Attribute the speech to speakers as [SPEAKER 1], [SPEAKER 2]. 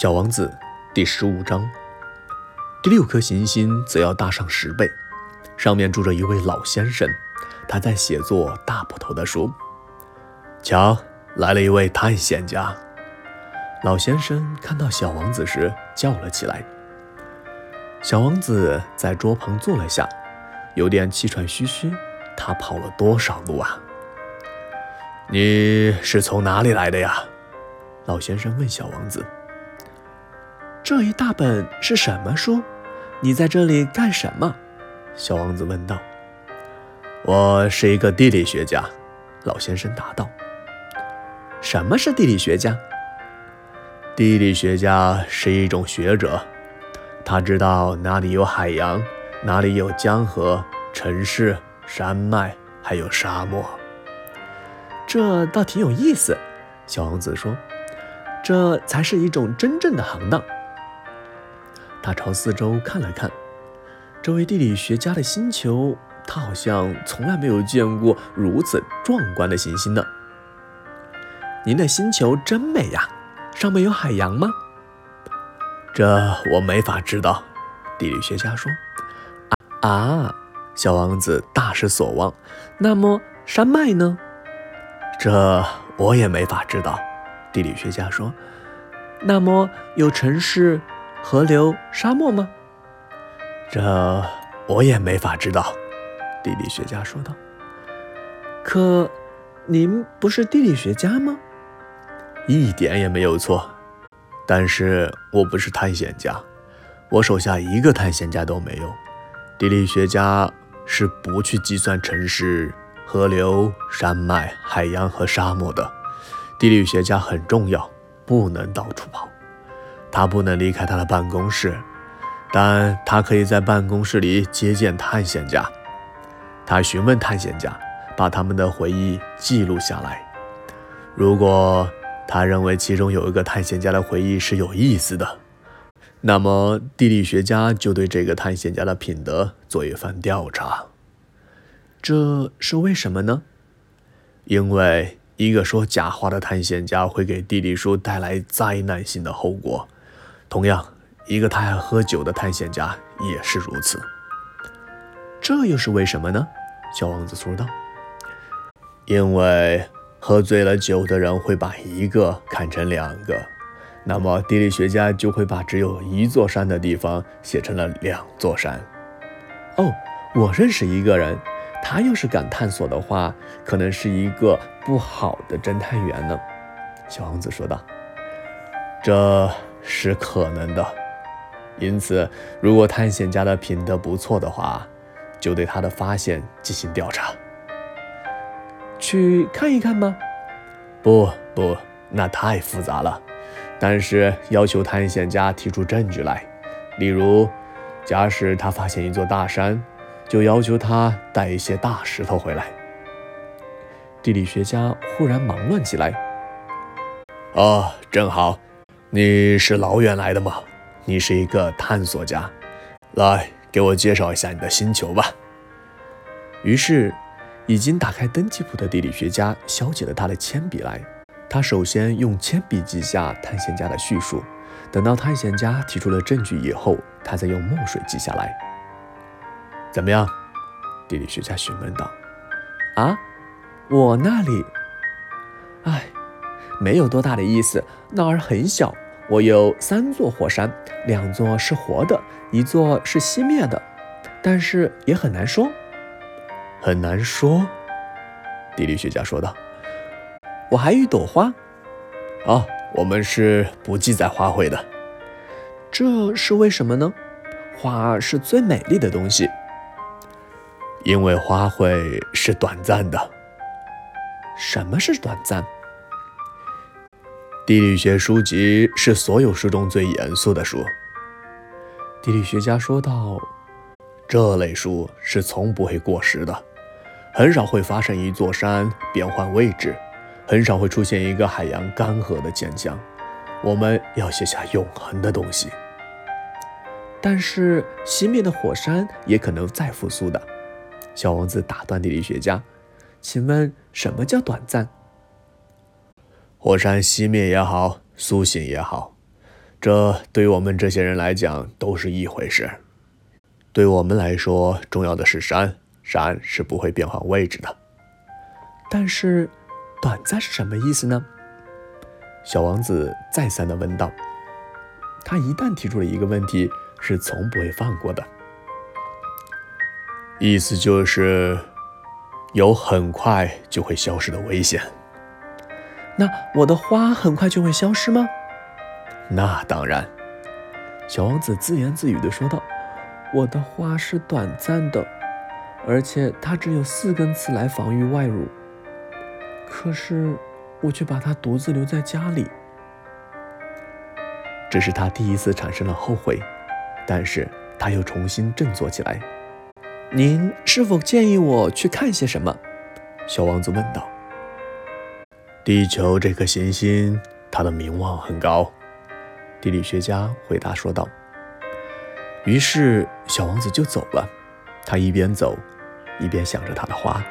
[SPEAKER 1] 小王子第十五章，第六颗行星则要大上十倍，上面住着一位老先生，他在写作大部头的书。瞧，来了一位探险家。老先生看到小王子时叫了起来。小王子在桌旁坐了下，有点气喘吁吁。他跑了多少路啊？你是从哪里来的呀？老先生问小王子。
[SPEAKER 2] 这一大本是什么书？你在这里干什么？小王子问道。
[SPEAKER 1] 我是一个地理学家，老先生答道。
[SPEAKER 2] 什么是地理学家？
[SPEAKER 1] 地理学家是一种学者，他知道哪里有海洋，哪里有江河、城市、山脉，还有沙漠。
[SPEAKER 2] 这倒挺有意思，小王子说。这才是一种真正的行当。他朝四周看了看，这位地理学家的星球，他好像从来没有见过如此壮观的行星呢。您的星球真美呀，上面有海洋吗？
[SPEAKER 1] 这我没法知道，地理学家说。
[SPEAKER 2] 啊，小王子大失所望。那么山脉呢？
[SPEAKER 1] 这我也没法知道，地理学家说。
[SPEAKER 2] 那么有城市？河流、沙漠吗？
[SPEAKER 1] 这我也没法知道，地理学家说道。
[SPEAKER 2] 可，您不是地理学家吗？
[SPEAKER 1] 一点也没有错，但是我不是探险家，我手下一个探险家都没有。地理学家是不去计算城市、河流、山脉、海洋和沙漠的。地理学家很重要，不能到处跑。他不能离开他的办公室，但他可以在办公室里接见探险家。他询问探险家，把他们的回忆记录下来。如果他认为其中有一个探险家的回忆是有意思的，那么地理学家就对这个探险家的品德做一番调查。
[SPEAKER 2] 这是为什么呢？
[SPEAKER 1] 因为一个说假话的探险家会给地理书带来灾难性的后果。同样，一个太爱喝酒的探险家也是如此。
[SPEAKER 2] 这又是为什么呢？小王子说道。
[SPEAKER 1] 因为喝醉了酒的人会把一个看成两个，那么地理学家就会把只有一座山的地方写成了两座山。
[SPEAKER 2] 哦，我认识一个人，他要是敢探索的话，可能是一个不好的侦探员呢。小王子说道。
[SPEAKER 1] 这。是可能的，因此，如果探险家的品德不错的话，就对他的发现进行调查。
[SPEAKER 2] 去看一看吗？
[SPEAKER 1] 不不，那太复杂了。但是要求探险家提出证据来，例如，假使他发现一座大山，就要求他带一些大石头回来。
[SPEAKER 2] 地理学家忽然忙乱起来。
[SPEAKER 1] 哦，正好。你是老远来的吗？你是一个探索家，来给我介绍一下你的星球吧。
[SPEAKER 2] 于是，已经打开登记簿的地理学家削起了他的铅笔来。他首先用铅笔记下探险家的叙述，等到探险家提出了证据以后，他再用墨水记下来。
[SPEAKER 1] 怎么样？地理学家询问道。
[SPEAKER 2] 啊，我那里，唉。没有多大的意思，那儿很小。我有三座火山，两座是活的，一座是熄灭的，但是也很难说，
[SPEAKER 1] 很难说。地理学家说道：“
[SPEAKER 2] 我还有一朵花。
[SPEAKER 1] 啊，我们是不记载花卉的，
[SPEAKER 2] 这是为什么呢？花是最美丽的东西，
[SPEAKER 1] 因为花卉是短暂的。
[SPEAKER 2] 什么是短暂？”
[SPEAKER 1] 地理学书籍是所有书中最严肃的书。
[SPEAKER 2] 地理学家说道：“
[SPEAKER 1] 这类书是从不会过时的，很少会发生一座山变换位置，很少会出现一个海洋干涸的现象。我们要写下永恒的东西。
[SPEAKER 2] 但是熄灭的火山也可能再复苏的。”小王子打断地理学家：“请问什么叫短暂？”
[SPEAKER 1] 火山熄灭也好，苏醒也好，这对于我们这些人来讲都是一回事。对我们来说，重要的是山，山是不会变换位置的。
[SPEAKER 2] 但是，短暂是什么意思呢？小王子再三的问道。他一旦提出了一个问题，是从不会放过的。
[SPEAKER 1] 意思就是有很快就会消失的危险。
[SPEAKER 2] 那我的花很快就会消失吗？
[SPEAKER 1] 那当然。
[SPEAKER 2] 小王子自言自语地说道：“我的花是短暂的，而且它只有四根刺来防御外辱。可是我却把它独自留在家里。”这是他第一次产生了后悔，但是他又重新振作起来。您是否建议我去看些什么？小王子问道。
[SPEAKER 1] 地球这颗行星，它的名望很高，
[SPEAKER 2] 地理学家回答说道。于是小王子就走了，他一边走，一边想着他的花。